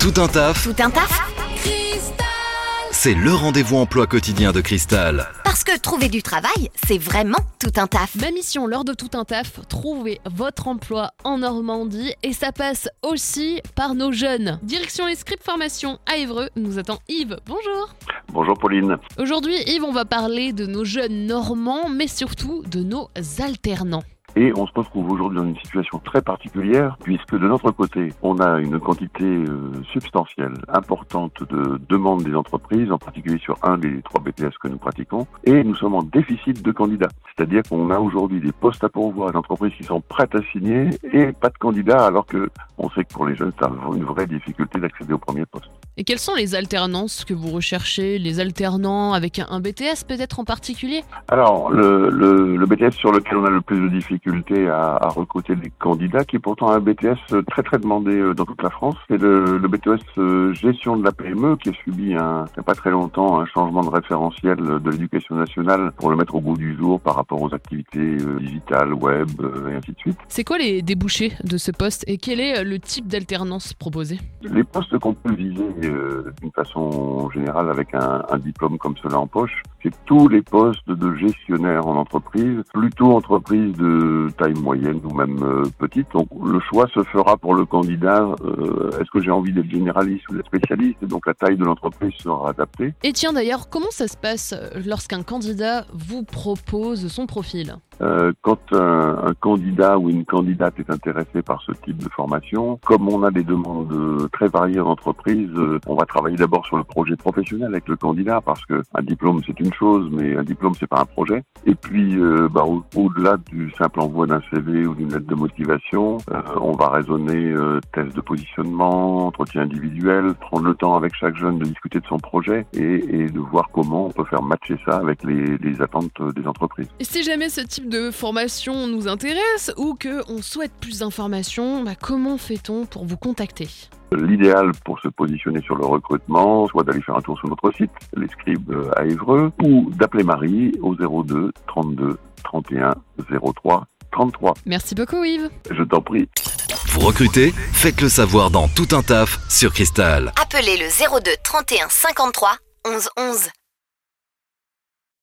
Tout un taf, Tout un taf c'est le rendez-vous emploi quotidien de Cristal. Parce que trouver du travail, c'est vraiment tout un taf. Ma mission lors de tout un taf, trouver votre emploi en Normandie et ça passe aussi par nos jeunes. Direction les scripts formation à Évreux, nous attend Yves. Bonjour. Bonjour Pauline. Aujourd'hui, Yves, on va parler de nos jeunes normands, mais surtout de nos alternants. Et on se retrouve aujourd'hui dans une situation très particulière puisque de notre côté, on a une quantité euh, substantielle, importante de demandes des entreprises, en particulier sur un des trois BTS que nous pratiquons, et nous sommes en déficit de candidats. C'est-à-dire qu'on a aujourd'hui des postes à pourvoir, des entreprises qui sont prêtes à signer et pas de candidats alors que on sait que pour les jeunes, c'est une vraie difficulté d'accéder au premier poste. Et quelles sont les alternances que vous recherchez Les alternants avec un, un BTS peut-être en particulier? Alors, le, le, le BTS sur lequel on a le plus de difficultés à, à recruter des candidats, qui est pourtant un BTS très très demandé euh, dans toute la France, c'est le, le BTS euh, gestion de la PME qui a subi un, il n'y a pas très longtemps un changement de référentiel de l'éducation nationale pour le mettre au goût du jour par rapport aux activités euh, digitales, web et ainsi de suite. C'est quoi les débouchés de ce poste et quel est le type d'alternance proposé? Les postes qu'on peut viser euh, d'une façon générale avec un, diplôme comme cela en poche, c'est tous les postes de gestionnaire en entreprise, plutôt entreprise de taille moyenne ou même euh, petite. Donc le choix se fera pour le candidat. euh, Est-ce que j'ai envie d'être généraliste ou d'être spécialiste? Et donc la taille de l'entreprise sera adaptée. Et tiens d'ailleurs, comment ça se passe lorsqu'un candidat vous propose son profil? Euh, quand un, un candidat ou une candidate est intéressé par ce type de formation, comme on a des demandes très variées en entreprise, euh, on va travailler d'abord sur le projet professionnel avec le candidat parce que un diplôme c'est une chose, mais un diplôme c'est pas un projet. Et puis euh, bah, au- au-delà du simple envoi d'un CV ou d'une lettre de motivation, euh, on va raisonner test de positionnement, entretien individuel, prendre le temps avec chaque jeune de discuter de son projet et, et de voir comment on peut faire matcher ça avec les, les attentes des entreprises. Et si jamais ce type formation nous intéresse ou que on souhaite plus d'informations, bah, comment fait-on pour vous contacter? L'idéal pour se positionner sur le recrutement, soit d'aller faire un tour sur notre site, les scribes euh, à Évreux, ou d'appeler Marie au 02 32 31 03 33. Merci beaucoup Yves. Je t'en prie. Vous recrutez Faites le savoir dans Tout un taf sur Cristal. Appelez le 02 31 53 11 11.